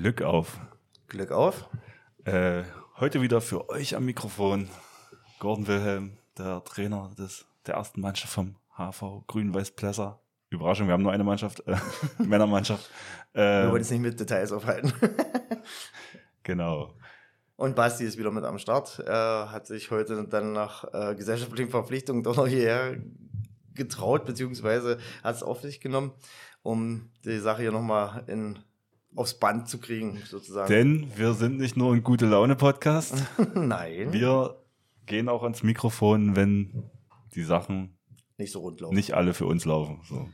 Glück auf. Glück auf. Äh, heute wieder für euch am Mikrofon Gordon Wilhelm, der Trainer des, der ersten Mannschaft vom HV Grün-Weiß Plesser. Überraschung, wir haben nur eine Mannschaft, äh, Männermannschaft. Wir Ähm, wollen es nicht mit Details aufhalten. genau. Und Basti ist wieder mit am Start. Er hat sich heute dann nach äh, gesellschaftlichen Verpflichtungen doch noch hierher getraut, beziehungsweise hat es auf sich genommen, um die Sache hier nochmal in, aufs Band zu kriegen, sozusagen. Denn wir sind nicht nur ein gute Laune Podcast, Nein, wir gehen auch ans Mikrofon, wenn die Sachen nicht so rund laufen. nicht alle für uns laufen. So.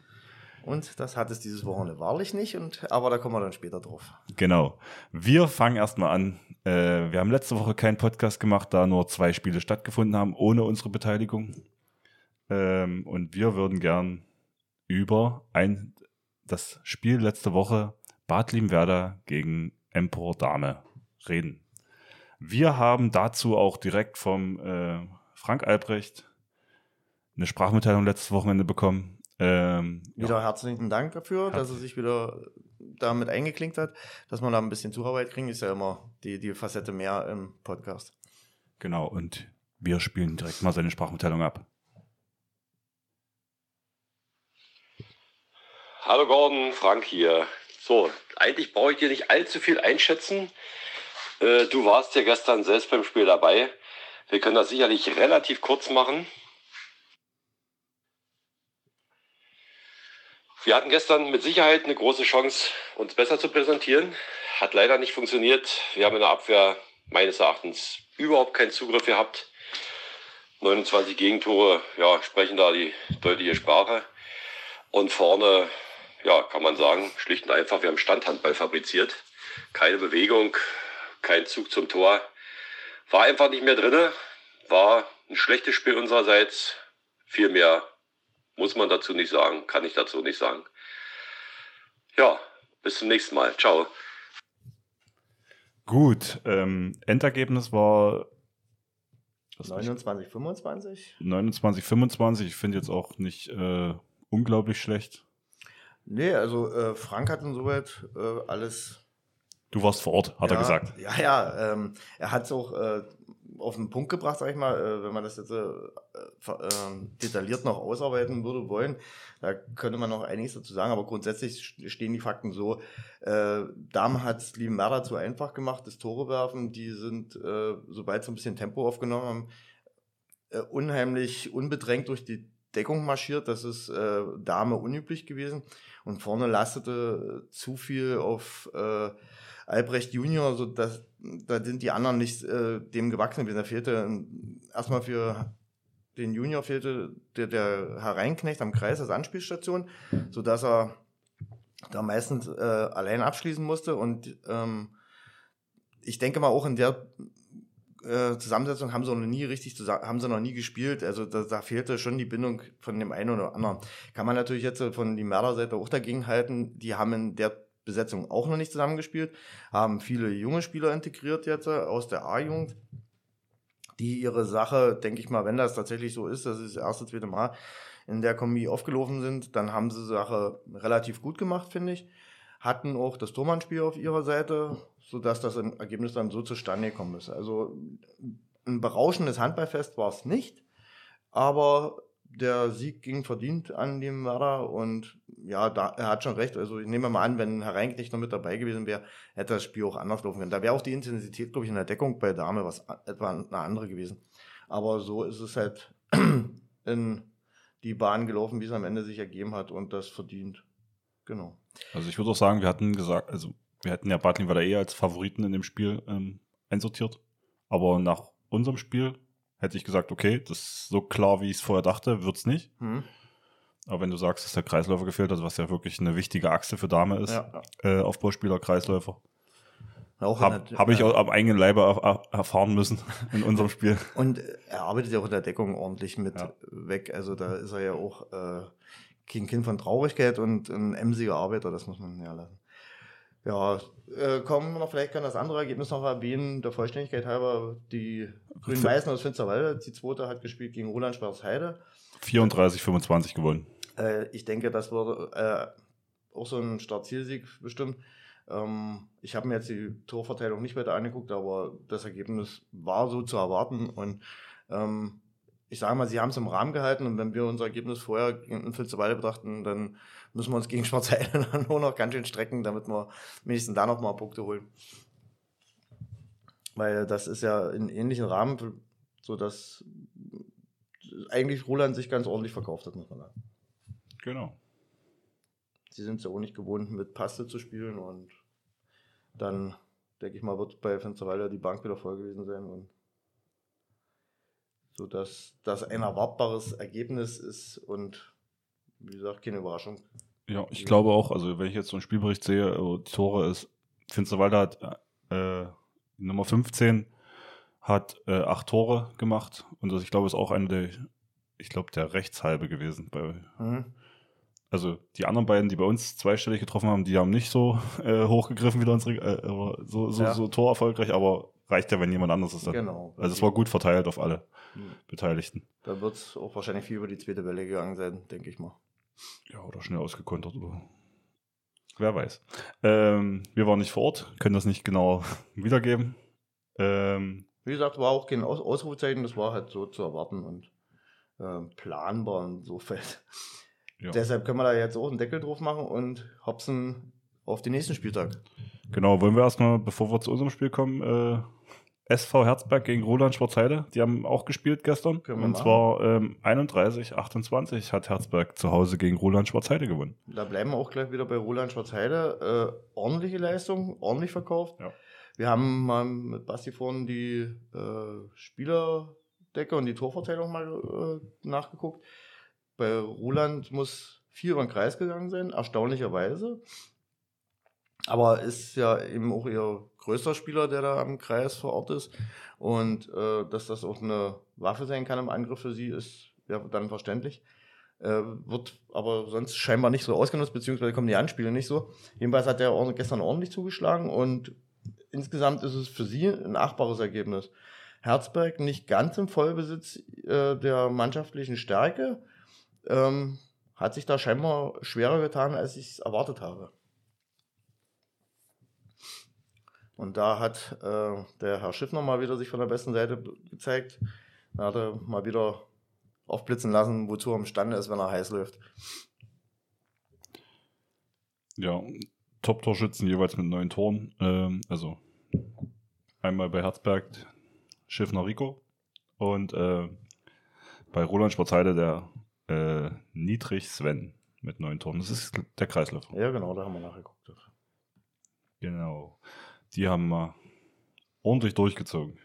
Und das hat es dieses Wochenende wahrlich nicht, und, aber da kommen wir dann später drauf. Genau. Wir fangen erstmal an. Äh, wir haben letzte Woche keinen Podcast gemacht, da nur zwei Spiele stattgefunden haben, ohne unsere Beteiligung. Ähm, und wir würden gern über ein, das Spiel letzte Woche Bad Limwerda gegen Empor Dame reden. Wir haben dazu auch direkt vom äh, Frank Albrecht eine Sprachmitteilung letztes Wochenende bekommen. Ähm, Wieder herzlichen Dank dafür, dass er sich wieder damit eingeklinkt hat, dass wir da ein bisschen Zuarbeit kriegen, ist ja immer die, die Facette mehr im Podcast. Genau, und wir spielen direkt mal seine Sprachmitteilung ab. Hallo Gordon, Frank hier. So, eigentlich brauche ich dir nicht allzu viel einschätzen. Äh, du warst ja gestern selbst beim Spiel dabei. Wir können das sicherlich relativ kurz machen. Wir hatten gestern mit Sicherheit eine große Chance, uns besser zu präsentieren. Hat leider nicht funktioniert. Wir haben in der Abwehr meines Erachtens überhaupt keinen Zugriff gehabt. 29 Gegentore, ja, sprechen da die deutliche Sprache. Und vorne, ja, kann man sagen, schlicht und einfach, wir haben Standhandball fabriziert. Keine Bewegung, kein Zug zum Tor. War einfach nicht mehr drinne. War ein schlechtes Spiel unsererseits. Viel mehr muss man dazu nicht sagen, kann ich dazu nicht sagen. Ja, bis zum nächsten Mal. Ciao. Gut, ähm, Endergebnis war was war ich? 29, 25? 29, 25. Ich finde jetzt auch nicht äh, unglaublich schlecht. Nee, also äh, Frank hat insoweit äh, alles. Du warst vor Ort, hat ja, er gesagt. Ja, ja. Ähm, er hat es auch äh, auf den Punkt gebracht, sag ich mal, äh, wenn man das jetzt äh, ähm, detailliert noch ausarbeiten würde wollen. Da könnte man noch einiges dazu sagen, aber grundsätzlich st- stehen die Fakten so. Äh, Damen hat es Liebenwerder zu einfach gemacht, das Tore werfen. Die sind, sobald sie ein bisschen Tempo aufgenommen haben, unheimlich unbedrängt durch die Deckung marschiert. Das ist äh, Dame unüblich gewesen. Und vorne lastete äh, zu viel auf äh, Albrecht Junior, so dass da sind die anderen nicht äh, dem gewachsen gewesen. Da fehlte ein- erstmal für den Junior fehlte der, der Hereinknecht am Kreis als Anspielstation, so dass er da meistens äh, allein abschließen musste. Und ähm, ich denke mal auch in der äh, Zusammensetzung haben sie noch nie richtig zusammen, haben sie noch nie gespielt. Also da, da fehlte schon die Bindung von dem einen oder anderen. Kann man natürlich jetzt von die Mörderseite auch dagegen halten. Die haben in der Besetzung auch noch nicht zusammengespielt, haben viele junge Spieler integriert jetzt äh, aus der A-Jugend, die ihre Sache, denke ich mal, wenn das tatsächlich so ist, das ist das erste, zweite Mal in der Kombi aufgelaufen sind, dann haben sie Sache relativ gut gemacht, finde ich. Hatten auch das Tormannspiel auf ihrer Seite, sodass das im Ergebnis dann so zustande gekommen ist. Also ein berauschendes Handballfest war es nicht, aber der Sieg ging verdient an den Werder und ja, da, er hat schon recht. Also ich nehme mal an, wenn Herr Reinknecht noch mit dabei gewesen wäre, hätte das Spiel auch anders laufen können. Da wäre auch die Intensität, glaube ich, in der Deckung bei Dame was etwa eine andere gewesen. Aber so ist es halt in die Bahn gelaufen, wie es am Ende sich ergeben hat und das verdient. Genau. Also ich würde auch sagen, wir hatten gesagt, also wir hätten ja Bad Limwerda eh als Favoriten in dem Spiel ähm, einsortiert. Aber nach unserem Spiel hätte ich gesagt, okay, das ist so klar, wie ich es vorher dachte, wird's nicht. Hm. Aber wenn du sagst, dass der Kreisläufer gefehlt hat, was ja wirklich eine wichtige Achse für Dame ist, Ja. äh, Aufbauspieler, Kreisläufer, habe hab ich auch am eigenen Leibe er, er, erfahren müssen in unserem Spiel. Und er arbeitet ja auch in der Deckung ordentlich mit Ja. weg. Also da ist er ja auch äh, kein Kind von Traurigkeit und ein emsiger Arbeiter, das muss man ja lassen. Ja, äh, kommen wir noch, vielleicht kann das andere Ergebnis noch erwähnen, der Vollständigkeit halber, die Grün-Weißen aus Finsterwalde, die zweite hat gespielt gegen Roland Schwarzheide. 34, 25 gewonnen. Äh, ich denke, das wurde äh, auch so ein Start-Zielsieg bestimmt. Ähm, ich habe mir jetzt die Torverteilung nicht weiter angeguckt, aber das Ergebnis war so zu erwarten. Und ähm, ich sage mal, sie haben es im Rahmen gehalten. Und wenn wir unser Ergebnis vorher in Filzerwalde betrachten, dann müssen wir uns gegen Schwarzheide dann nur noch ganz schön strecken, damit wir wenigstens da noch mal Punkte holen. Weil das ist ja in ähnlichen Rahmen, so dass eigentlich Roland sich ganz ordentlich verkauft hat, muss man sagen. Genau. Sie sind es ja auch nicht gewohnt, mit Paste zu spielen und dann, denke ich mal, wird bei Fensterwalder die Bank wieder voll gewesen sein und so dass das ein erwartbares Ergebnis ist und wie gesagt, keine Überraschung. Ja, ich glaube auch, also wenn ich jetzt so einen Spielbericht sehe, äh, die Tore ist, Finsterwalder hat äh, Nummer 15 hat äh, acht Tore gemacht und das, ich glaube, ist auch eine der, ich glaube, der Rechtshalbe gewesen. Bei, mhm. Also die anderen beiden, die bei uns zweistellig getroffen haben, die haben nicht so äh, hochgegriffen wie unsere, äh, so, so, ja. so torerfolgreich, aber reicht ja, wenn jemand anderes ist. Dann. Genau. Also es war gut verteilt auf alle mhm. Beteiligten. Da wird es auch wahrscheinlich viel über die zweite Welle gegangen sein, denke ich mal. Ja, oder schnell ausgekontert oder wer weiß. Ähm, wir waren nicht vor Ort, können das nicht genau wiedergeben. Ähm, Wie gesagt, war auch kein Aus Ausrufezeichen, das war halt so zu erwarten und ähm, planbar insofern. Ja. Deshalb können wir da jetzt auch einen Deckel drauf machen und hopsen auf den nächsten Spieltag. Genau, wollen wir erstmal, bevor wir zu unserem Spiel kommen, äh, SV Herzberg gegen Roland Schwarzheide. Die haben auch gespielt gestern. Und zwar ähm, 31, 28 hat Herzberg zu Hause gegen Roland Schwarzheide gewonnen. Da bleiben wir auch gleich wieder bei Roland Schwarzheide. Äh, ordentliche Leistung, ordentlich verkauft. Ja. Wir haben mal mit Basti vorhin die äh, Spielerdecke und die Torverteilung mal äh, nachgeguckt. Bei Roland muss viel über den Kreis gegangen sein, erstaunlicherweise. Aber ist ja eben auch ihr größter Spieler, der da am Kreis vor Ort ist. Und äh, dass das auch eine Waffe sein kann im Angriff für sie, ist ja dann verständlich. Äh, wird aber sonst scheinbar nicht so ausgenutzt, beziehungsweise kommen die Anspiele nicht so. Jedenfalls hat er gestern ordentlich zugeschlagen und insgesamt ist es für sie ein achtbares Ergebnis. Herzberg nicht ganz im Vollbesitz äh, der mannschaftlichen Stärke, ähm, hat sich da scheinbar schwerer getan, als ich es erwartet habe. Und da hat äh, der Herr Schiffner mal wieder sich von der besten Seite gezeigt. Da hat er mal wieder aufblitzen lassen, wozu er imstande ist, wenn er heiß läuft. Ja, Top-Torschützen jeweils mit neun Toren. Ähm, also einmal bei Herzberg Schiffner Rico und äh, bei Roland Sportheide der äh, Niedrig Sven mit neun Toren. Das ist der Kreisläufer. Ja, genau, da haben wir nachgeguckt. Genau. Die haben wir ordentlich durchgezogen.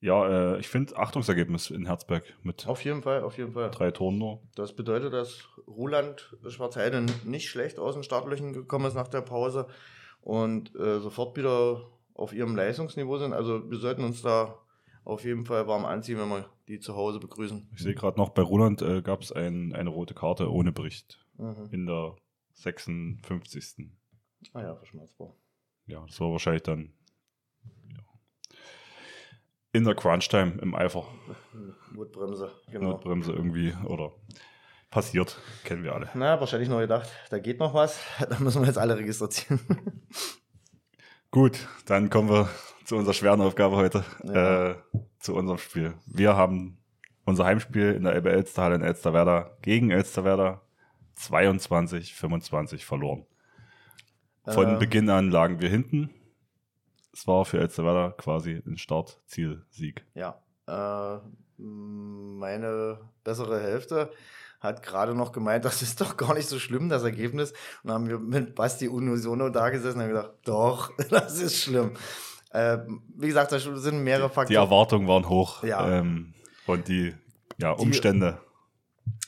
Ja, äh, ich finde Achtungsergebnis in Herzberg mit. Auf jeden Fall, auf jeden Fall. Drei Toren nur. Das bedeutet, dass Roland Schwarzheide nicht schlecht aus den Startlöchern gekommen ist nach der Pause und äh, sofort wieder auf ihrem Leistungsniveau sind. Also wir sollten uns da auf jeden Fall warm anziehen, wenn wir die zu Hause begrüßen. Ich sehe gerade noch, bei Roland äh, gab es ein, eine rote Karte ohne Bericht. Mhm. In der 56. Ah ja, verschmerzbar. Ja, das war wahrscheinlich dann ja, in der Crunch-Time im Eifer. Notbremse, genau. Notbremse irgendwie oder passiert, kennen wir alle. Na, wahrscheinlich nur gedacht, da geht noch was, da müssen wir jetzt alle registrieren. Gut, dann kommen wir zu unserer schweren Aufgabe heute, ja. äh, zu unserem Spiel. Wir haben unser Heimspiel in der Elbe Elsterhalle in Elsterwerda gegen Elsterwerda 22-25 verloren. Von äh, Beginn an lagen wir hinten. Es war für Elsterwerda quasi ein Start-Ziel-Sieg. Ja, äh, meine bessere Hälfte hat gerade noch gemeint, das ist doch gar nicht so schlimm, das Ergebnis. Und dann haben wir mit Basti Unisono da gesessen und haben gedacht, doch, das ist schlimm. Äh, wie gesagt, da sind mehrere Faktoren. Die Erwartungen waren hoch. Ja. Ähm, und die ja, Umstände.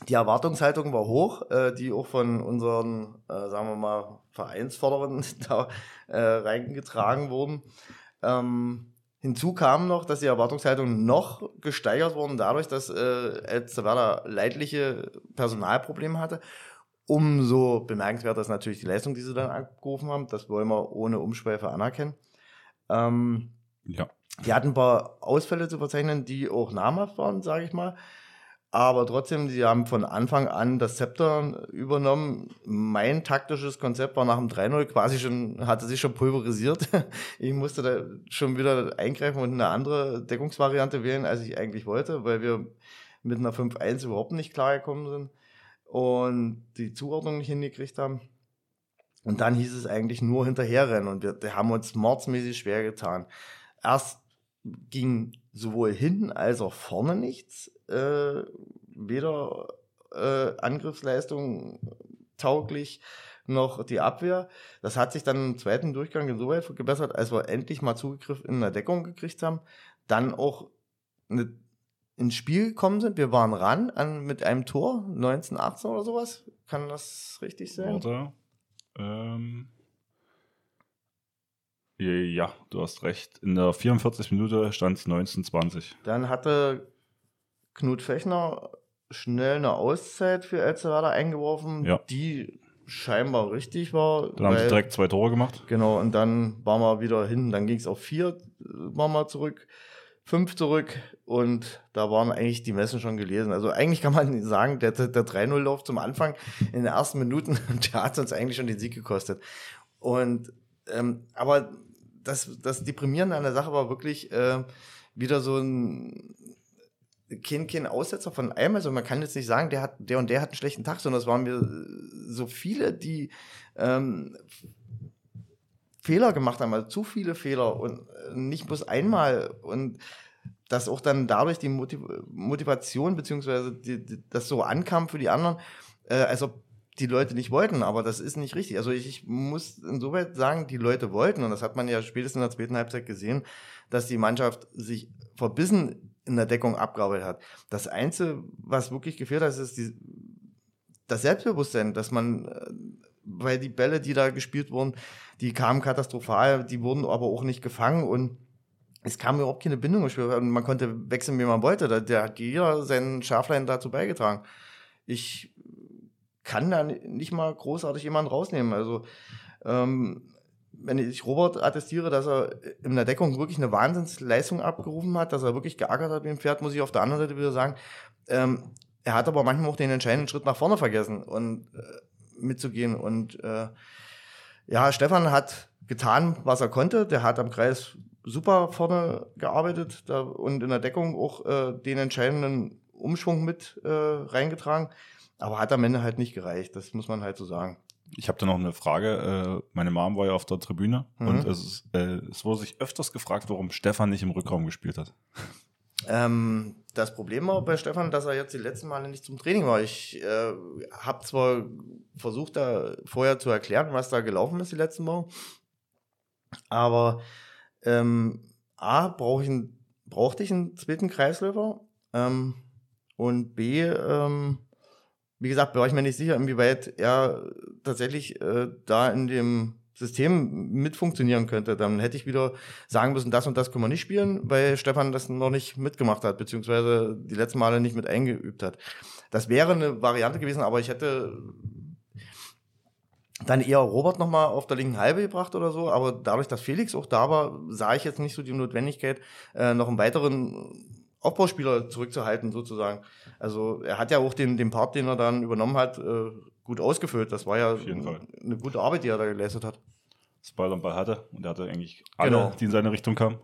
Die, die Erwartungshaltung war hoch, äh, die auch von unseren, äh, sagen wir mal, Vereinsforderern da äh, reingetragen wurden. Ähm, hinzu kam noch, dass die Erwartungshaltung noch gesteigert wurden dadurch, dass äh, Elsterwerda leidliche Personalprobleme hatte. Umso bemerkenswerter ist natürlich die Leistung, die sie dann abgerufen haben. Das wollen wir ohne Umschweife anerkennen. Ähm, ja. Die hatten ein paar Ausfälle zu verzeichnen, die auch namhaft waren, sage ich mal. Aber trotzdem, sie haben von Anfang an das Zepter übernommen. Mein taktisches Konzept war nach dem 3-0 quasi schon, hatte sich schon pulverisiert. Ich musste da schon wieder eingreifen und eine andere Deckungsvariante wählen, als ich eigentlich wollte, weil wir mit einer 5-1 überhaupt nicht klargekommen sind und die Zuordnung nicht hingekriegt haben. Und dann hieß es eigentlich nur hinterherrennen und wir, wir haben uns mordsmäßig schwer getan. Erst ging sowohl hinten als auch vorne nichts äh, weder äh, Angriffsleistung tauglich noch die Abwehr. Das hat sich dann im zweiten Durchgang insoweit gebessert, als wir endlich mal Zugriff in der Deckung gekriegt haben. Dann auch eine, ins Spiel gekommen sind. Wir waren ran an, mit einem Tor, 1918 oder sowas. Kann das richtig sein? Warte. Ähm. Ja, du hast recht. In der 44 Minute stand es 1920. Dann hatte Knut Fechner schnell eine Auszeit für Elzevada eingeworfen, Ja. die scheinbar richtig war. Dann haben sie weil- direkt zwei Tore gemacht. Genau, und dann waren wir wieder hinten. Dann ging es auf vier, äh, waren wir zurück, fünf zurück und da waren eigentlich die Messen schon gelesen. Also eigentlich kann man sagen, der, der, der 3-0-Lauf zum Anfang in den ersten Minuten, der hat uns eigentlich schon den Sieg gekostet. Und ähm, aber das, das Deprimierende an der Sache war wirklich äh, wieder so ein kein, kein Aussetzer von einem. Also man kann jetzt nicht sagen, der hat, der und der hat einen schlechten Tag, sondern es waren wir so viele, die ähm, Fehler gemacht haben, also zu viele Fehler und äh, nicht bloß einmal und dass auch dann dadurch die Motiv Motivation die, das so ankam für die anderen, äh, als ob die Leute nicht wollten, aber das ist nicht richtig. Also ich, ich muss insoweit sagen, die Leute wollten und das hat man ja spätestens in der zweiten Halbzeit gesehen, dass die Mannschaft sich verbissen in der Deckung abgearbeitet hat. Das Einzige, was wirklich gefehlt hat, ist die, das Selbstbewusstsein, dass man, äh, weil die Bälle, die da gespielt wurden, die kamen katastrophal, die wurden aber auch nicht gefangen und es kam überhaupt keine Bindung ins Spiel und man konnte wechseln, wie man wollte. Da, hat jeder seinen Schaflein dazu beigetragen. Ich kann da nicht mal großartig jemanden rausnehmen. Also ähm, wenn ich Robert attestiere, dass er in der Deckung wirklich eine Wahnsinnsleistung abgerufen hat, dass er wirklich geackert hat wie ein Pferd, muss ich auf der anderen Seite wieder sagen, ähm, er hat aber manchmal auch den entscheidenden Schritt nach vorne vergessen und äh, mitzugehen. Und äh, ja, Stefan hat getan, was er konnte. Der hat am Kreis super vorne gearbeitet da, und in der Deckung auch äh, den entscheidenden Umschwung mit äh, reingetragen. Aber hat am Ende halt nicht gereicht. Das muss man halt so sagen. Ich habe da noch eine Frage. Äh, meine Mom war ja auf der Tribüne Mhm. und es, äh, es wurde sich öfters gefragt, warum Stefan nicht im Rückraum gespielt hat. Ähm, das Problem war bei Stefan, dass er jetzt die letzten Male nicht zum Training war. Ich äh, habe zwar versucht, da vorher zu erklären, was da gelaufen ist die letzten Wochen, aber ähm, A, brauch ich einen, brauchte ich einen zweiten Kreisläufer ähm, und B, ähm, wie gesagt, war ich mir nicht sicher, inwieweit er tatsächlich äh, da in dem System mit funktionieren könnte. Dann hätte ich wieder sagen müssen, das und das können wir nicht spielen, weil Stefan das noch nicht mitgemacht hat, beziehungsweise die letzten Male nicht mit eingeübt hat. Das wäre eine Variante gewesen, aber ich hätte dann eher Robert nochmal auf der linken Halbe gebracht oder so, aber dadurch, dass Felix auch da war, sah ich jetzt nicht so die Notwendigkeit, äh, noch einen weiteren Aufbauspieler zurückzuhalten, sozusagen. Also er hat ja auch den, den Part, den er dann übernommen hat, äh, gut ausgefüllt. Das war ja Fall. eine gute Arbeit, die er da geleistet hat. Das Ball am Ball hatte und er hatte eigentlich alle, Genau. die in seine Richtung kamen.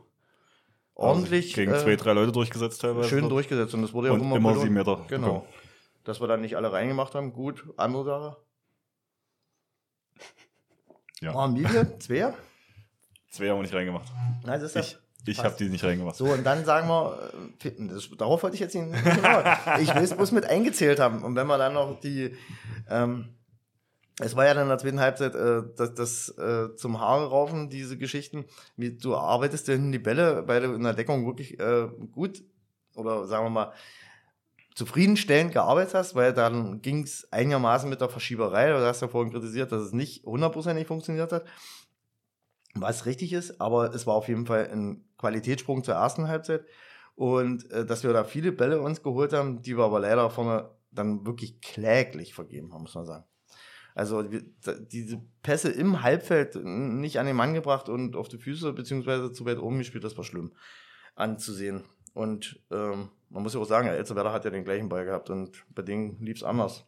Ordentlich Also gegen äh, zwei, drei Leute durchgesetzt teilweise. schön durchgesetzt und das wurde ja Und auch immer, immer sieben Meter Genau. bekommen. Dass wir dann nicht alle reingemacht haben, gut. Andere Sache. Ja. Oh, Miele, zwei. Zwei haben wir nicht reingemacht. Nein, das ist Ich, ich habe die nicht reingemacht. So, und dann sagen wir, äh, das, darauf wollte ich jetzt nicht genau. Ich will es bloß mit eingezählt haben. Und wenn wir dann noch die, ähm, es war ja dann in der zweiten Halbzeit äh, das, das äh, zum Haare raufen, diese Geschichten, wie du arbeitest hinten die Bälle, weil du in der Deckung wirklich äh, gut oder sagen wir mal zufriedenstellend gearbeitet hast, weil dann ging es einigermaßen mit der Verschieberei, du hast ja vorhin kritisiert, dass es nicht hundertprozentig funktioniert hat, was richtig ist, aber es war auf jeden Fall ein Qualitätssprung zur ersten Halbzeit und äh, dass wir da viele Bälle uns geholt haben, die wir aber leider vorne dann wirklich kläglich vergeben haben, muss man sagen. Also wir, diese Pässe im Halbfeld nicht an den Mann gebracht und auf die Füße beziehungsweise zu weit oben gespielt, das war schlimm anzusehen. Und ähm, man muss ja auch sagen, Elsterwerder hat ja den gleichen Ball gehabt und bei denen lief es anders.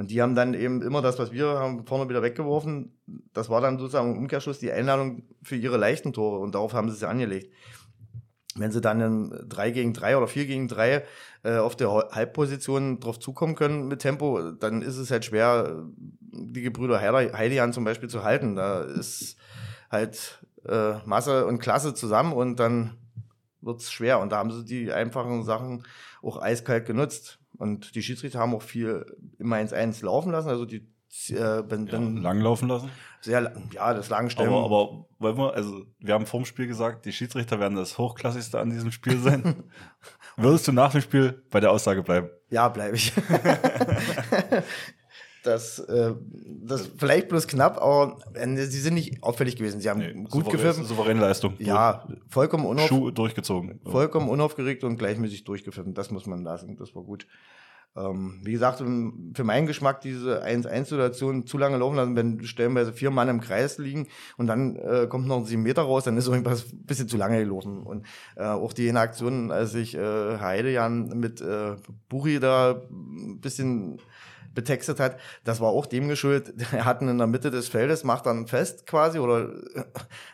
Und die haben dann eben immer das, was wir haben, vorne wieder weggeworfen. Das war dann sozusagen im Umkehrschluss die Einladung für ihre leichten Tore und darauf haben sie sich angelegt. Wenn sie dann in 3 gegen 3 oder 4 gegen 3 äh, auf der Halbposition drauf zukommen können mit Tempo, dann ist es halt schwer, die Gebrüder Heidian zum Beispiel zu halten. Da ist halt äh, Masse und Klasse zusammen und dann wird es schwer. Und da haben sie die einfachen Sachen auch eiskalt genutzt. Und die Schiedsrichter haben auch viel immer 1-1 laufen lassen. Also die äh, wenn, ja, wenn, lang laufen lassen? Sehr, ja, das Langstellen. Aber, aber wollen wir, also wir haben vorm Spiel gesagt, die Schiedsrichter werden das Hochklassigste an diesem Spiel sein. Würdest du nach dem Spiel bei der Aussage bleiben? Ja, bleibe ich. das, äh, das vielleicht bloß knapp, aber äh, sie sind nicht auffällig gewesen. Sie haben nee, gut souverän, gefilmt. Souveräne Leistung. Ja, vollkommen unaufgeregt. durchgezogen. Vollkommen unaufgeregt und gleichmäßig durchgefilmt. Das muss man lassen. Das war gut. Ähm, wie gesagt, für meinen Geschmack diese 1-1-Situation zu lange laufen lassen, wenn stellenweise vier Mann im Kreis liegen und dann äh, kommt noch ein sieben Meter raus, dann ist irgendwas ein bisschen zu lange gelaufen. Und äh, auch die Aktion, als ich äh, Heidejan mit äh, Buri da ein bisschen betextet hat, das war auch dem geschuldet. Er hatten in der Mitte des Feldes, macht dann fest quasi oder äh,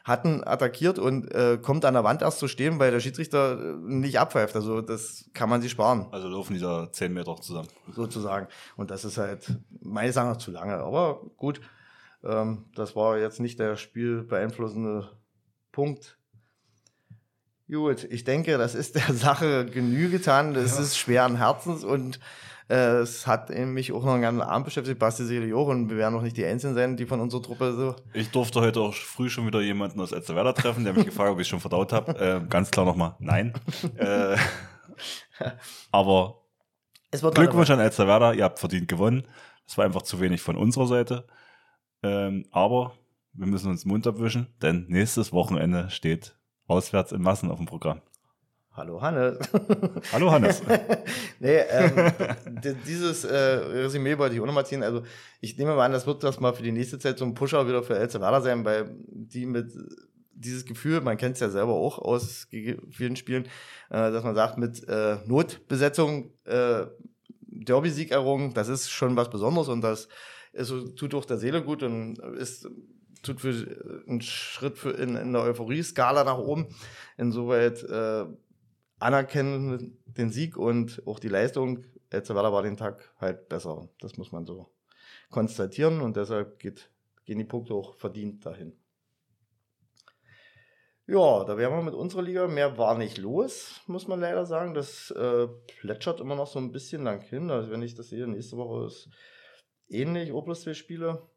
hatten attackiert und äh, kommt an der Wand erst zu stehen, weil der Schiedsrichter äh, nicht abpfeift. Also das kann man sich sparen. Also laufen dieser 10 Meter zusammen. Sozusagen. Und das ist halt meines Erachtens zu lange. Aber gut, ähm, das war jetzt nicht der spielbeeinflussende Punkt. Gut, ich denke, das ist der Sache Genüge getan. Das ja. ist schweren Herzens und äh, es hat mich auch noch einen ganzen Abend beschäftigt, Basti sicherlich auch, und wir werden noch nicht die Einzigen sein, die von unserer Truppe so. Ich durfte heute auch früh schon wieder jemanden aus Elsterwerda treffen, der mich gefragt hat, ob ich schon verdaut habe. Äh, ganz klar nochmal, nein. äh, aber Glückwunsch an Elsterwerda, ihr habt verdient gewonnen. Es war einfach zu wenig von unserer Seite. Ähm, aber wir müssen uns Mund abwischen, denn nächstes Wochenende steht auswärts in Massen auf dem Programm. Hallo Hannes. Hallo Hannes. nee, ähm, dieses äh, Resümee wollte ich auch nochmal ziehen. Also ich nehme mal an, das wird das mal für die nächste Zeit so ein Pusher wieder für El Salvador sein, weil die mit dieses Gefühl, man kennt es ja selber auch aus vielen Spielen, äh, dass man sagt, mit äh, Notbesetzung äh, Derby-Sieg errungen, das ist schon was Besonderes und das ist, tut auch der Seele gut und ist tut für einen Schritt für in, in der Euphorie-Skala nach oben. Insoweit äh, anerkennen den Sieg und auch die Leistung. Elzevada war den Tag halt besser. Das muss man so konstatieren und deshalb geht, gehen die Punkte auch verdient dahin. Ja, da wären wir mit unserer Liga. Mehr war nicht los, muss man leider sagen. Das äh, plätschert immer noch so ein bisschen lang hin. Also wenn ich das sehe, nächste Woche ist ähnlich, O plus zwei Spiele.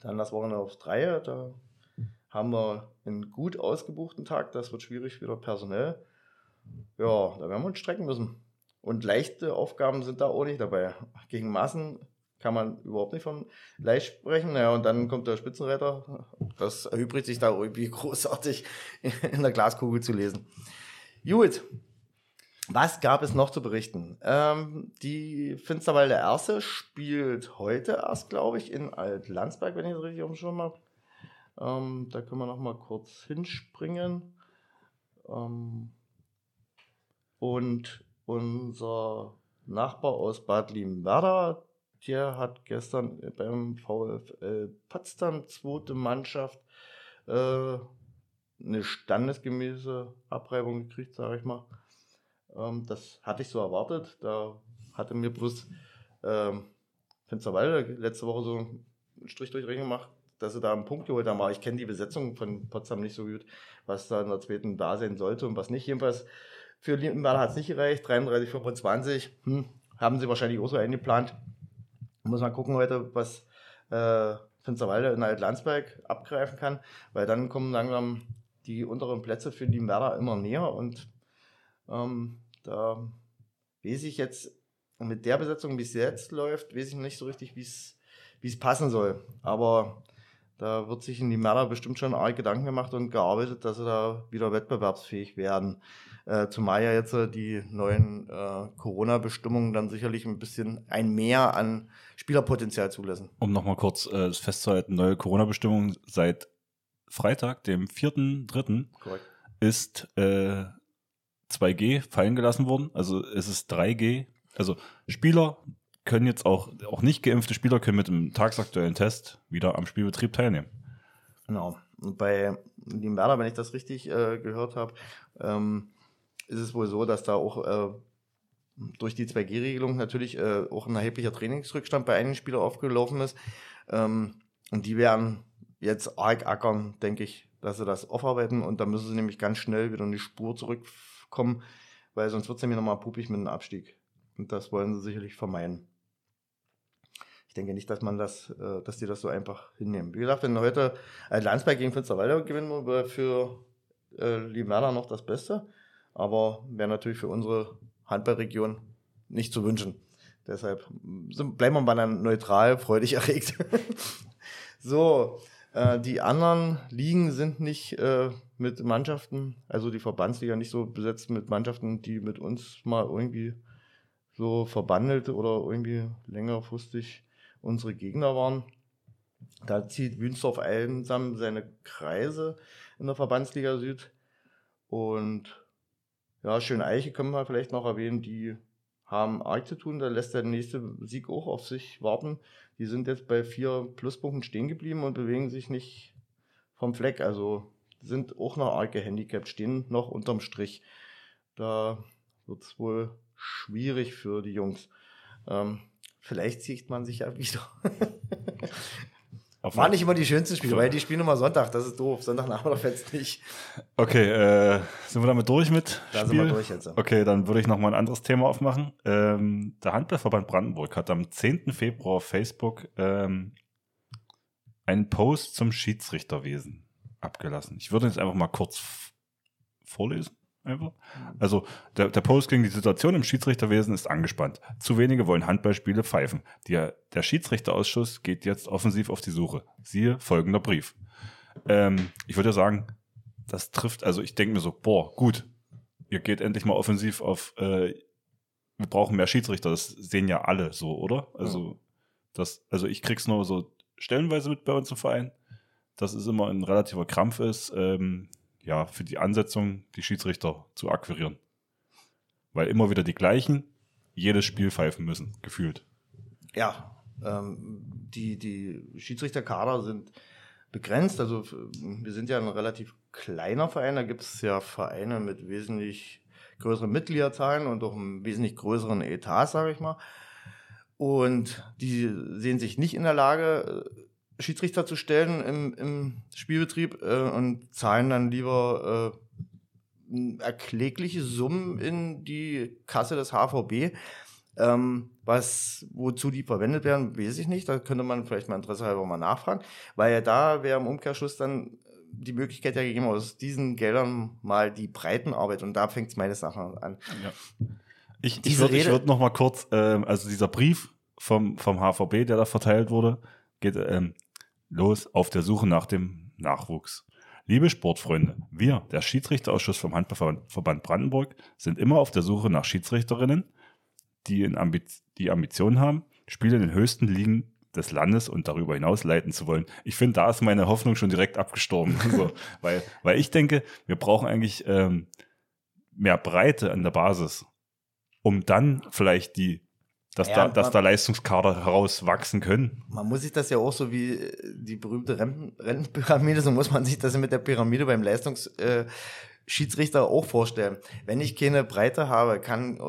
Dann das Wochenende auf drei. Da haben wir einen gut ausgebuchten Tag. Das wird schwierig wieder personell. Ja, da werden wir uns strecken müssen. Und leichte Aufgaben sind da auch nicht dabei. Gegen Massen kann man überhaupt nicht von leicht sprechen. Ja, und dann kommt der Spitzenreiter. Das erübrigt sich da irgendwie großartig in der Glaskugel zu lesen. Gut. Was gab es noch zu berichten? Ähm, die Finsterwalde Erste spielt heute erst, glaube ich, in Alt-Landsberg, wenn ich es richtig Schirm habe. Ähm, da können wir noch mal kurz hinspringen. Ähm, und unser Nachbar aus Bad Liebenwerda, der hat gestern beim VfL Potsdam zweite Mannschaft äh, eine standesgemäße Abreibung gekriegt, sage ich mal. Ähm, das hatte ich so erwartet. Da hatte mir bloß ähm, Finsterwalde letzte Woche so einen Strich durch Ring gemacht, dass sie da einen Punkt geholt haben. Aber ich kenne die Besetzung von Potsdam nicht so gut, was da in der zweiten da sein sollte und was nicht. Jedenfalls für Lindenberg hat es nicht gereicht. 33, 25. Hm, haben sie wahrscheinlich auch so eingeplant. Muss man gucken heute, was äh, Finsterwalde in Alt-Landsberg abgreifen kann, weil dann kommen langsam die unteren Plätze für die Werder immer näher und ähm, da weiß ich jetzt mit der Besetzung, wie es jetzt läuft, weiß ich nicht so richtig, wie es passen soll. Aber da wird sich in die Männer bestimmt schon arg Gedanken gemacht und gearbeitet, dass sie da wieder wettbewerbsfähig werden. Äh, zumal ja jetzt äh, die neuen äh, Corona-Bestimmungen dann sicherlich ein bisschen ein Mehr an Spielerpotenzial zulassen. Um nochmal kurz äh, festzuhalten, neue Corona-Bestimmungen seit Freitag, dem 4.3., ist äh, 2G fallen gelassen worden. Also es ist 3G. Also Spieler können jetzt auch, auch nicht geimpfte Spieler können mit dem tagsaktuellen Test wieder am Spielbetrieb teilnehmen. Genau. Und bei Limberda, wenn ich das richtig äh, gehört habe, ähm, ist es wohl so, dass da auch äh, durch die 2G-Regelung natürlich äh, auch ein erheblicher Trainingsrückstand bei einigen Spielern aufgelaufen ist. Ähm, und die werden jetzt arg ackern, denke ich, dass sie das aufarbeiten und dann müssen sie nämlich ganz schnell wieder in die Spur zurückkommen, weil sonst wird es nämlich nochmal pupig mit einem Abstieg. Und das wollen sie sicherlich vermeiden. Ich denke nicht, dass man das, äh, dass die das so einfach hinnehmen. Wie gesagt, wenn heute äh, Landsberg gegen Finsterwalder gewinnen, wäre für äh, Limana noch das Beste. Aber wäre natürlich für unsere Handballregion nicht zu wünschen. Deshalb sind, bleiben wir mal neutral, freudig erregt. so, äh, die anderen Ligen sind nicht äh, mit Mannschaften, also die Verbandsliga nicht so besetzt mit Mannschaften, die mit uns mal irgendwie so verbandelt oder irgendwie längerfristig unsere Gegner waren. Da zieht Wünsdorf einsam seine Kreise in der Verbandsliga Süd. Und ja, Schön Eiche können wir vielleicht noch erwähnen, die haben arg zu tun. Da lässt der nächste Sieg auch auf sich warten. Die sind jetzt bei vier Pluspunkten stehen geblieben und bewegen sich nicht vom Fleck. Also sind auch noch arg gehandicapt, stehen noch unterm Strich. Da wird es wohl schwierig für die Jungs. Ähm, vielleicht sieht man sich ja wieder. War nicht immer die schönsten Spiele, weil die spielen immer Sonntag, das ist doof. Sonntagnachmittag fetzt nicht. Okay, äh, sind wir damit durch mit Da Spiel? sind wir durch jetzt. Okay, dann würde ich noch mal ein anderes Thema aufmachen. Ähm, der Handballverband Brandenburg hat am 10. Februar auf Facebook ähm, einen Post zum Schiedsrichterwesen abgelassen. Ich würde jetzt einfach mal kurz vorlesen. Einfach. Also der, der Post ging, die Situation im Schiedsrichterwesen ist angespannt. Zu wenige wollen Handballspiele pfeifen. Der, der Schiedsrichterausschuss geht jetzt offensiv auf die Suche. Siehe folgender Brief. Ähm, ich würde ja sagen, das trifft, also ich denke mir so, boah, gut, ihr geht endlich mal offensiv auf, äh, wir brauchen mehr Schiedsrichter, das sehen ja alle so, oder? Also, das, also ich krieg's nur so stellenweise mit bei uns im Verein, dass es immer ein relativer Krampf ist, ähm, ja, für die Ansetzung, die Schiedsrichter zu akquirieren. Weil immer wieder die gleichen jedes Spiel pfeifen müssen, gefühlt. Ja, ähm, die, die Schiedsrichterkader sind begrenzt. Also wir sind ja ein relativ kleiner Verein. Da gibt es ja Vereine mit wesentlich größeren Mitgliederzahlen und auch einem wesentlich größeren Etat, sage ich mal. Und die sehen sich nicht in der Lage, äh, Schiedsrichter zu stellen im, im Spielbetrieb äh, und zahlen dann lieber äh, erklägliche Summen in die Kasse des HVB. Ähm, was, wozu die verwendet werden, weiß ich nicht. Da könnte man vielleicht mal Interesse halber mal nachfragen, weil ja da wäre im Umkehrschluss dann die Möglichkeit ja gegeben, aus diesen Geldern mal die Breitenarbeit und da fängt es meines Erachtens an. Ja. Ich, ich würde würd noch mal kurz, ähm, also dieser Brief vom, vom HVB, der da verteilt wurde, geht ähm, los auf der Suche nach dem Nachwuchs. Liebe Sportfreunde, wir, der Schiedsrichterausschuss vom Handballverband Brandenburg, sind immer auf der Suche nach Schiedsrichterinnen, die, in Ambi die Ambitionen haben, Spiele in den höchsten Ligen des Landes und darüber hinaus leiten zu wollen. Ich finde, da ist meine Hoffnung schon direkt abgestorben. so, weil, weil ich denke, wir brauchen eigentlich ähm, mehr Breite an der Basis, um dann vielleicht die, dass, Ja, da, dass man- da Leistungskader herauswachsen können. Man muss sich das ja auch so wie äh, die berühmte Renten Rentenpyramide, so muss man sich das mit der Pyramide beim Leistungsschiedsrichter äh, auch vorstellen. Wenn ich keine Breite habe, kann äh,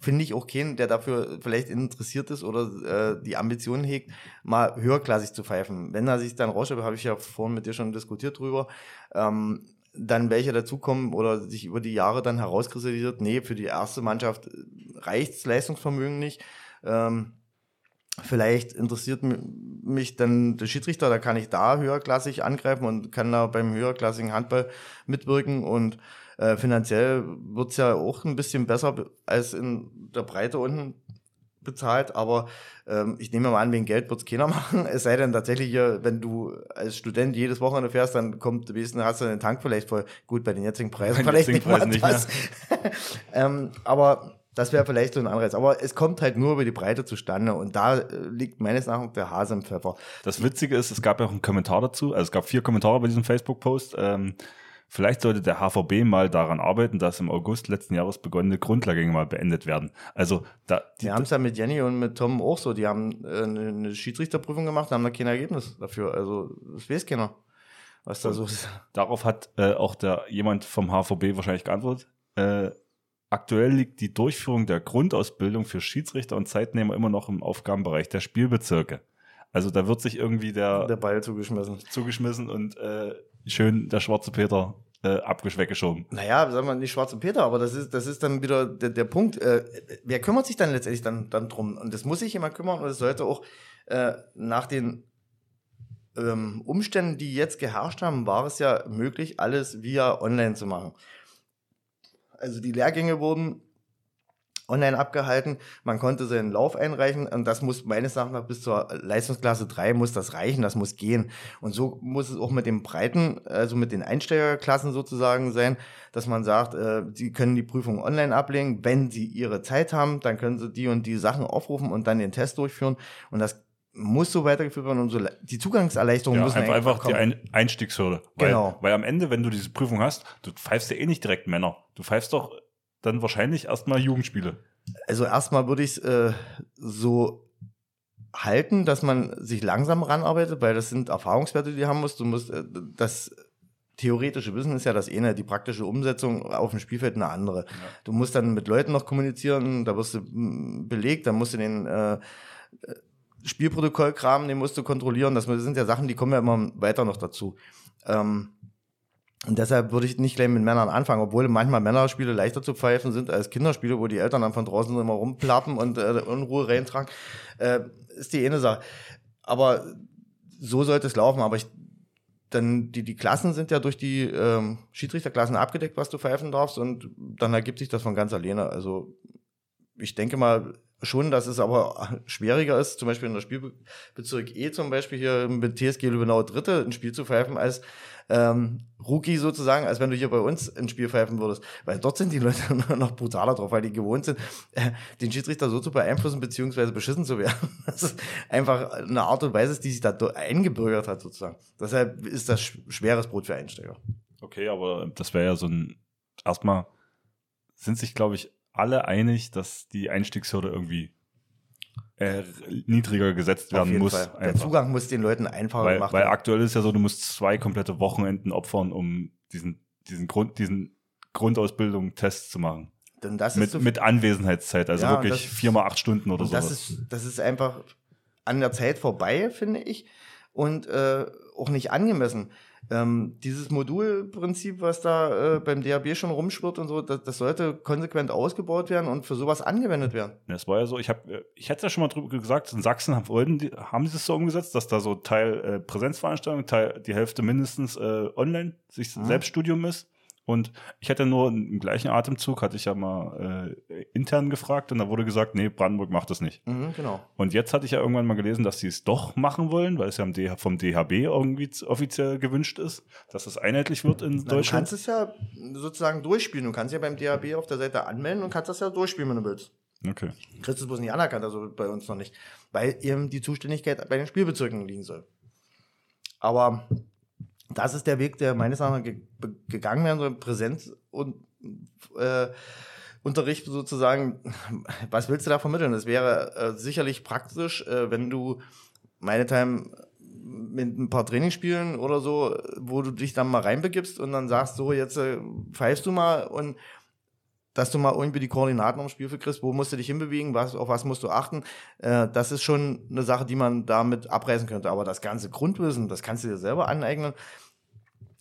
finde ich auch keinen, der dafür vielleicht interessiert ist oder äh, die Ambitionen hegt, mal höherklassig zu pfeifen. Wenn er sich dann rausstellt, habe ich ja vorhin mit dir schon diskutiert drüber, ähm, dann welche dazukommen oder sich über die Jahre dann herauskristallisiert, nee, für die erste Mannschaft reicht das Leistungsvermögen nicht. Ähm, vielleicht interessiert mich dann der Schiedsrichter, da kann ich da höherklassig angreifen und kann da beim höherklassigen Handball mitwirken und äh, finanziell wird's ja auch ein bisschen besser be- als in der Breite unten bezahlt, aber ähm, ich nehme mal an, wegen Geld wird's keiner machen. Es sei denn tatsächlich, hier, wenn du als Student jedes Wochenende fährst, dann kommt, wenigstens hast du den Tank vielleicht voll. Gut, bei den jetzigen Preisen Bei den vielleicht jetzigen nicht mal Preisen nicht das. ähm, aber das wäre vielleicht so ein Anreiz. Aber es kommt halt nur über die Breite zustande und da äh, liegt meines Erachtens der Hase im Pfeffer. Das Witzige ist, es gab ja auch einen Kommentar dazu, also es gab vier Kommentare bei diesem Facebook-Post ähm, Vielleicht sollte der HVB mal daran arbeiten, dass im August letzten Jahres begonnene Grundlehrgänge mal beendet werden. Also da, die haben es ja mit Jenny und mit Tom auch so. Die haben äh, eine Schiedsrichterprüfung gemacht, haben da kein Ergebnis dafür. Also das weiß keiner, was da so ist. Darauf hat äh, auch der jemand vom HVB wahrscheinlich geantwortet. Äh, aktuell liegt die Durchführung der Grundausbildung für Schiedsrichter und Zeitnehmer immer noch im Aufgabenbereich der Spielbezirke. Also da wird sich irgendwie der, der Ball zugeschmissen. Zugeschmissen und äh, schön der schwarze Peter äh, weggeschoben. Naja, sagen wir nicht schwarze Peter, aber das ist, das ist dann wieder der, der Punkt. Äh, wer kümmert sich dann letztendlich dann, dann drum? Und das muss sich jemand kümmern und es sollte auch äh, nach den ähm, Umständen, die jetzt geherrscht haben, war es ja möglich, alles via online zu machen. Also die Lehrgänge wurden online abgehalten. Man konnte seinen Lauf einreichen und das muss meines Erachtens bis zur Leistungsklasse 3 muss das reichen, das muss gehen. Und so muss es auch mit den Breiten, also mit den Einsteigerklassen sozusagen sein, dass man sagt, äh, sie können die Prüfung online ablegen. Wenn sie ihre Zeit haben, dann können sie die und die Sachen aufrufen und dann den Test durchführen. Und das muss so weitergeführt werden und so die Zugangserleichterungen ja, müssen einfach, einfach die Ein Einstiegshürde. Weil, genau. Weil am Ende, wenn du diese Prüfung hast, du pfeifst ja eh nicht direkt Männer. Du pfeifst doch dann wahrscheinlich erstmal Jugendspiele. Also erstmal würde ich es äh, so halten, dass man sich langsam ranarbeitet, weil das sind Erfahrungswerte, die du haben musst. Du musst äh, das theoretische Wissen ist ja das eine, die praktische Umsetzung auf dem Spielfeld eine andere. Ja. Du musst dann mit Leuten noch kommunizieren, da wirst du hm, belegt, dann musst du den äh, Spielprotokollkram, den musst du kontrollieren. Das sind ja Sachen, die kommen ja immer weiter noch dazu. Ähm, und deshalb würde ich nicht gleich mit Männern anfangen, obwohl manchmal Männerspiele leichter zu pfeifen sind als Kinderspiele, wo die Eltern dann von draußen immer rumplappen und äh, Unruhe reintragen. Äh, ist die eine Sache. Aber so sollte es laufen. Aber ich, dann die, die Klassen sind ja durch die ähm, Schiedsrichterklassen abgedeckt, was du pfeifen darfst. Und dann ergibt sich das von ganz alleine. Also ich denke mal, schon, dass es aber schwieriger ist, zum Beispiel in der Spielbezirk E zum Beispiel hier mit TSG Lübenau Dritte ein Spiel zu pfeifen als ähm, Rookie sozusagen, als wenn du hier bei uns ein Spiel pfeifen würdest. Weil dort sind die Leute noch brutaler drauf, weil die gewohnt sind, äh, den Schiedsrichter so zu beeinflussen beziehungsweise beschissen zu werden. Das ist einfach eine Art und Weise, die sich da eingebürgert hat sozusagen. Deshalb ist das schweres Brot für Einsteiger. Okay, aber das wäre ja so ein, erstmal sind sich, glaube ich, alle einig, dass die Einstiegshürde irgendwie äh, niedriger gesetzt werden muss. Der Zugang muss den Leuten einfacher weil, machen. Weil aktuell ist ja so, du musst zwei komplette Wochenenden opfern, um diesen, diesen Grund, diesen Grundausbildung-Test zu machen. Denn das mit, so mit Anwesenheitszeit, also ja, wirklich vier mal acht Stunden oder so. Das ist, das ist einfach an der Zeit vorbei, finde ich, und äh, auch nicht angemessen. Ähm, dieses Modulprinzip, was da äh, beim DAB schon rumschwirrt und so, das, das, sollte konsequent ausgebaut werden und für sowas angewendet werden. Das war ja so, ich habe, ich hätte ja schon mal drüber gesagt, in Sachsen haben, haben sie das so umgesetzt, dass da so Teil äh, Präsenzveranstaltung, Teil die Hälfte mindestens äh, online, sich mhm. Selbststudium ist. Und ich hätte nur im gleichen Atemzug, hatte ich ja mal äh, intern gefragt und da wurde gesagt, nee, Brandenburg macht das nicht. Mhm, genau. Und jetzt hatte ich ja irgendwann mal gelesen, dass sie es doch machen wollen, weil es ja vom DHB irgendwie offiziell gewünscht ist, dass es einheitlich wird in Na, Deutschland. Du kannst es ja sozusagen durchspielen. Du kannst ja beim DHB auf der Seite anmelden und kannst das ja durchspielen, wenn du willst. Okay. Du bloß nicht anerkannt, also bei uns noch nicht. Weil eben die Zuständigkeit bei den Spielbezirken liegen soll. Aber das ist der Weg, der meines Erachtens ge gegangen werden soll, Präsenz und äh, Unterricht sozusagen. Was willst du da vermitteln? Das wäre äh, sicherlich praktisch, äh, wenn du meinethalben mit ein paar Trainingsspielen oder so, wo du dich dann mal reinbegibst und dann sagst, so, jetzt äh, pfeifst du mal und dass du mal irgendwie die Koordinaten am Spielfeld kriegst, wo musst du dich hinbewegen, was, auf was musst du achten. Äh, das ist schon eine Sache, die man damit abreißen könnte. Aber das ganze Grundwissen, das kannst du dir selber aneignen.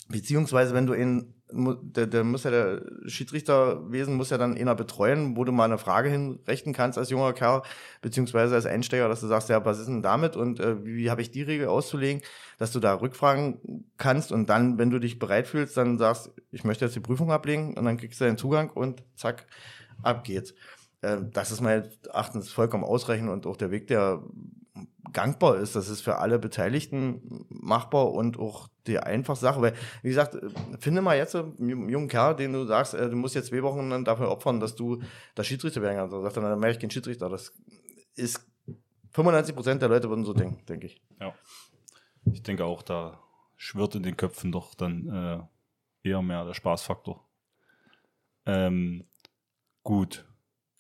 Beziehungsweise, wenn du in, der, der muss ja der Schiedsrichterwesen muss ja dann einer betreuen, wo du mal eine Frage hinrichten kannst als junger Kerl, beziehungsweise als Einsteiger, dass du sagst, ja, was ist denn damit und äh, wie, wie habe ich die Regel auszulegen, dass du da rückfragen kannst und dann, wenn du dich bereit fühlst, dann sagst, ich möchte jetzt die Prüfung ablegen und dann kriegst du deinen Zugang und zack, ab geht's. Äh, das ist meines Erachtens vollkommen ausreichend und auch der Weg, der gangbar ist. Das ist für alle Beteiligten machbar und auch die einfache Sache. Weil, wie gesagt, finde mal jetzt einen jungen Kerl, den du sagst, äh, du musst jetzt zwei Wochen dann dafür opfern, dass du das Schiedsrichter werden kannst. Dann sagt er, dann wäre ich kein Schiedsrichter. Das ist 95 Prozent der Leute würden so denken, denke ich. Ja. Ich denke auch, da schwirrt in den Köpfen doch dann äh, eher mehr der Spaßfaktor. Ähm, gut.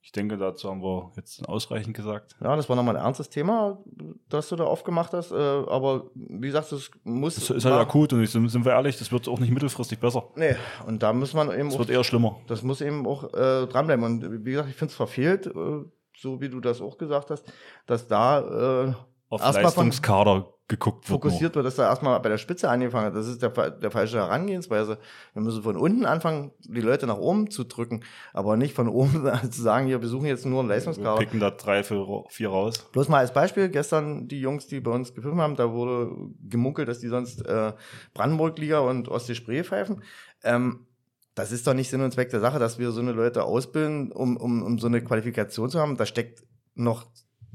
Ich denke, dazu haben wir jetzt ausreichend gesagt. Ja, das war nochmal ein ernstes Thema, das du da aufgemacht hast. Äh, aber wie gesagt, das muss. Das ist halt akut und sind, sind wir ehrlich, das wird auch nicht mittelfristig besser. Nee, und da muss man eben. Es wird eher schlimmer. Das muss eben auch äh, dranbleiben. Und wie gesagt, ich finde es verfehlt, äh, so wie du das auch gesagt hast, dass da äh, auf Leistungskader geguckt wird. Fokussiert wird, dass da erstmal bei der Spitze angefangen hat. Das ist der, der falsche Herangehensweise. Wir müssen von unten anfangen, die Leute nach oben zu drücken, aber nicht von oben zu sagen, hier, wir suchen jetzt nur einen Leistungskader. Wir picken da drei, vier raus. Bloß mal als Beispiel, gestern die Jungs, die bei uns gefilmt haben, da wurde gemunkelt, dass die sonst äh, Brandenburg-Liga und Ostsee-Spree pfeifen. Ähm, das ist doch nicht Sinn und Zweck der Sache, dass wir so eine Leute ausbilden, um, um, um so eine Qualifikation zu haben. Da steckt noch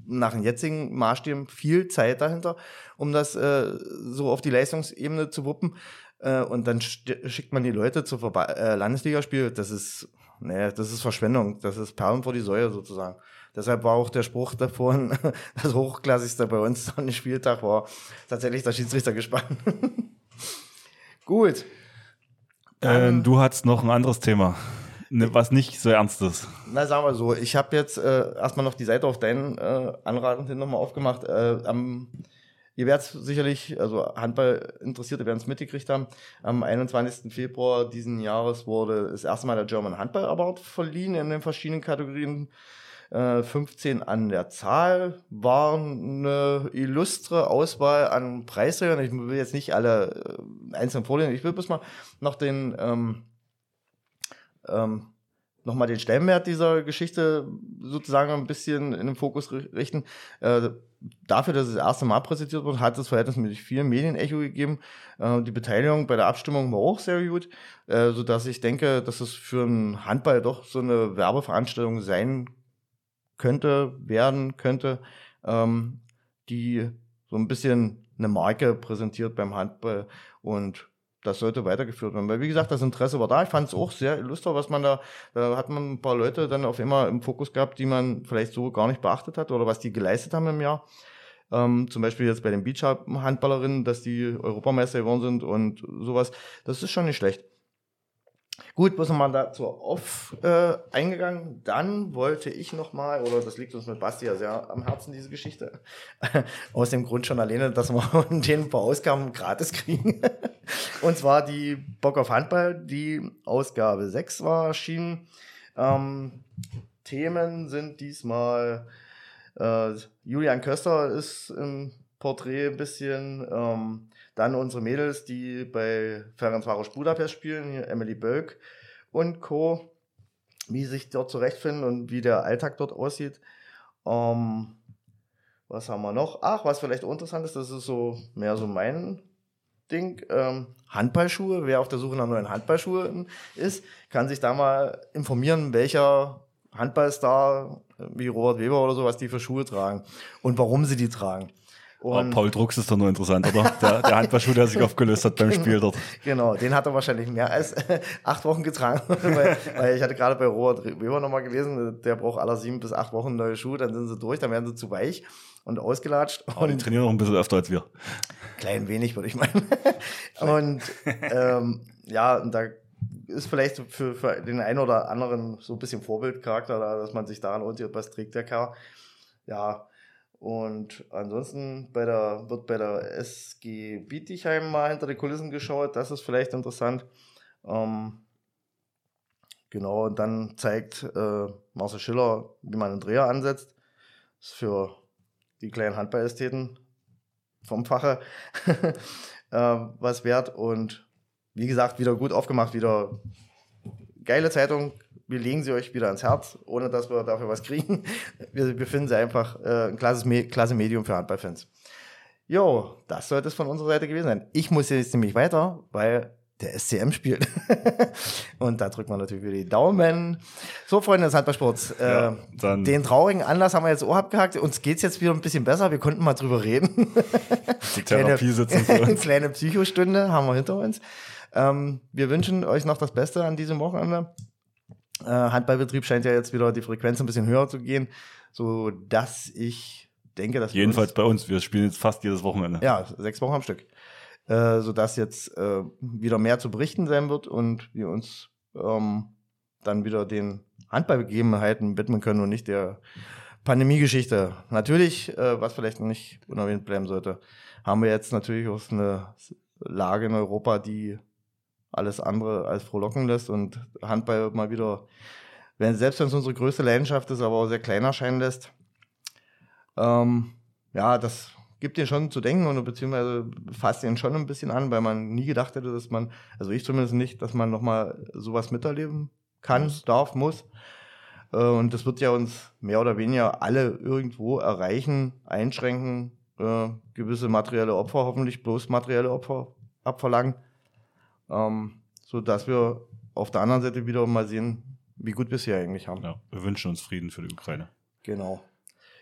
nach den jetzigen Maßstäben viel Zeit dahinter, um das äh, so auf die Leistungsebene zu wuppen. Äh, und dann schickt man die Leute zu Verba äh, Landesligaspiel. Das ist, nee, das ist Verschwendung. Das ist Perlen vor die Säue sozusagen. Deshalb war auch der Spruch davor, das Hochklassigste bei uns an dem Spieltag war tatsächlich der Schiedsrichter gespannt. Gut. Ähm, du hattest noch ein anderes Thema. Ne, was nicht so ernst ist. Na, sagen wir so, ich habe jetzt äh, erstmal noch die Seite auf deinen äh, Anraten hin nochmal aufgemacht. Äh, am, ihr werdet sicherlich, also Handball Interessierte werden es mitgekriegt haben, am 21. Februar diesen Jahres wurde das erste Mal der German Handball Award verliehen in den verschiedenen Kategorien. 15 äh, an der Zahl war eine illustre Auswahl an Preisträgern. Ich will jetzt nicht alle äh, einzeln vorlesen, ich will bloß mal noch den ähm, ähm, nochmal den Stellenwert dieser Geschichte sozusagen ein bisschen in den Fokus richten. Äh, dafür, dass es das erste Mal präsentiert wurde, hat es verhältnismäßig viel Medienecho gegeben. Äh, die Beteiligung bei der Abstimmung war auch sehr gut, äh, so dass ich denke, dass es für einen Handball doch so eine Werbeveranstaltung sein könnte, werden könnte, ähm, die so ein bisschen eine Marke präsentiert beim Handball und das sollte weitergeführt werden. Weil, wie gesagt, das Interesse war da. Ich fand es auch sehr illuster, was man da, da hat man ein paar Leute dann auf immer im Fokus gehabt, die man vielleicht so gar nicht beachtet hat oder was die geleistet haben im Jahr. Ähm, zum Beispiel jetzt bei den Beach-Handballerinnen, dass die Europameister geworden sind und sowas. Das ist schon nicht schlecht. Gut, sind mal dazu auf äh, eingegangen. Dann wollte ich nochmal, oder das liegt uns mit Basti ja sehr am Herzen, diese Geschichte. Aus dem Grund schon alleine, dass wir den ein paar Ausgaben gratis kriegen. Und zwar die Bock auf Handball, die Ausgabe 6 war erschienen. Ähm, Themen sind diesmal äh, Julian Köster ist im Porträt ein bisschen. Ähm, dann unsere Mädels, die bei Ferencvaros Budapest spielen, Emily Bölk und Co., wie sich dort zurechtfinden und wie der Alltag dort aussieht. Ähm, was haben wir noch? Ach, was vielleicht interessant ist, das ist so mehr so mein Ding. Ähm, Handballschuhe. Wer auf der Suche nach neuen Handballschuhen ist, kann sich da mal informieren, welcher Handballstar wie Robert Weber oder so, was die für Schuhe tragen und warum sie die tragen. Und Paul Drucks ist doch nur interessant, oder? Der, der Handballschuh, der sich aufgelöst hat beim Spiel dort. Genau, den hat er wahrscheinlich mehr als äh, acht Wochen getragen. weil, weil, ich hatte gerade bei Robert Weber nochmal gelesen, der braucht aller sieben bis acht Wochen neue Schuhe, dann sind sie durch, dann werden sie zu weich und ausgelatscht. Aber die trainieren noch ein bisschen öfter als wir. Klein wenig, würde ich meinen. und ähm, ja, und da ist vielleicht für, für den einen oder anderen so ein bisschen Vorbildcharakter da, dass man sich daran orientiert, was trägt der Kerl. Ja, und ansonsten bei der, wird bei der SG Bietigheim mal hinter die Kulissen geschaut. Das ist vielleicht interessant. Ähm, genau, und dann zeigt äh, Marcel Schiller, wie man einen Dreher ansetzt. Das ist für die kleinen Handballästheten vom Fache äh, was wert. Und wie gesagt, wieder gut aufgemacht, wieder geile Zeitung, wir legen sie euch wieder ans Herz, ohne dass wir dafür was kriegen. Wir, wir finden sie einfach äh, ein klasse, klasse Medium für Handballfans. Jo, das sollte es von unserer Seite gewesen sein. Ich muss jetzt nämlich weiter, weil der SCM spielt. und da drückt man natürlich wieder die Daumen. So, Freunde des Handballsports. Äh, ja, den traurigen Anlass haben wir jetzt auch abgehakt. Uns geht es jetzt wieder ein bisschen besser. Wir konnten mal drüber reden. Die Therapie sitzen für uns. kleine Psychostunde haben wir hinter uns. Ähm, wir wünschen euch noch das Beste an diesem Wochenende. Äh, Handballbetrieb scheint ja jetzt wieder die Frequenz ein bisschen höher zu gehen, so dass ich denke, dass jedenfalls uns, bei uns, wir spielen jetzt fast jedes Wochenende. Ja, sechs Wochen am Stück. äh, sodass jetzt äh, wieder mehr zu berichten sein wird und wir uns ähm, dann wieder den Handballbegebenheiten widmen können und nicht der Pandemiegeschichte. Natürlich, äh, was vielleicht noch nicht unerwähnt bleiben sollte, haben wir jetzt natürlich auch eine Lage in Europa, die alles andere als frohlocken lässt und Handball mal wieder, wenn, selbst wenn es unsere größte Leidenschaft ist, aber auch sehr klein erscheinen lässt. Ähm, ja, das gibt den schon zu denken und beziehungsweise fasst ihn schon ein bisschen an, weil man nie gedacht hätte, dass man, also ich zumindest nicht, dass man nochmal sowas miterleben kann, darf, muss. Äh, und das wird ja uns mehr oder weniger alle irgendwo erreichen, einschränken, äh, gewisse materielle Opfer, hoffentlich bloß materielle Opfer abverlangen, ähm, sodass wir auf der anderen Seite wieder mal sehen, wie gut wir es hier eigentlich haben. Ja, wir wünschen uns Frieden für die Ukraine. Genau.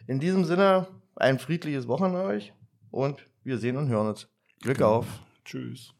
In diesem Sinne, ein friedliches Wochenende euch und wir sehen und hören uns. Glück genau. auf. Tschüss.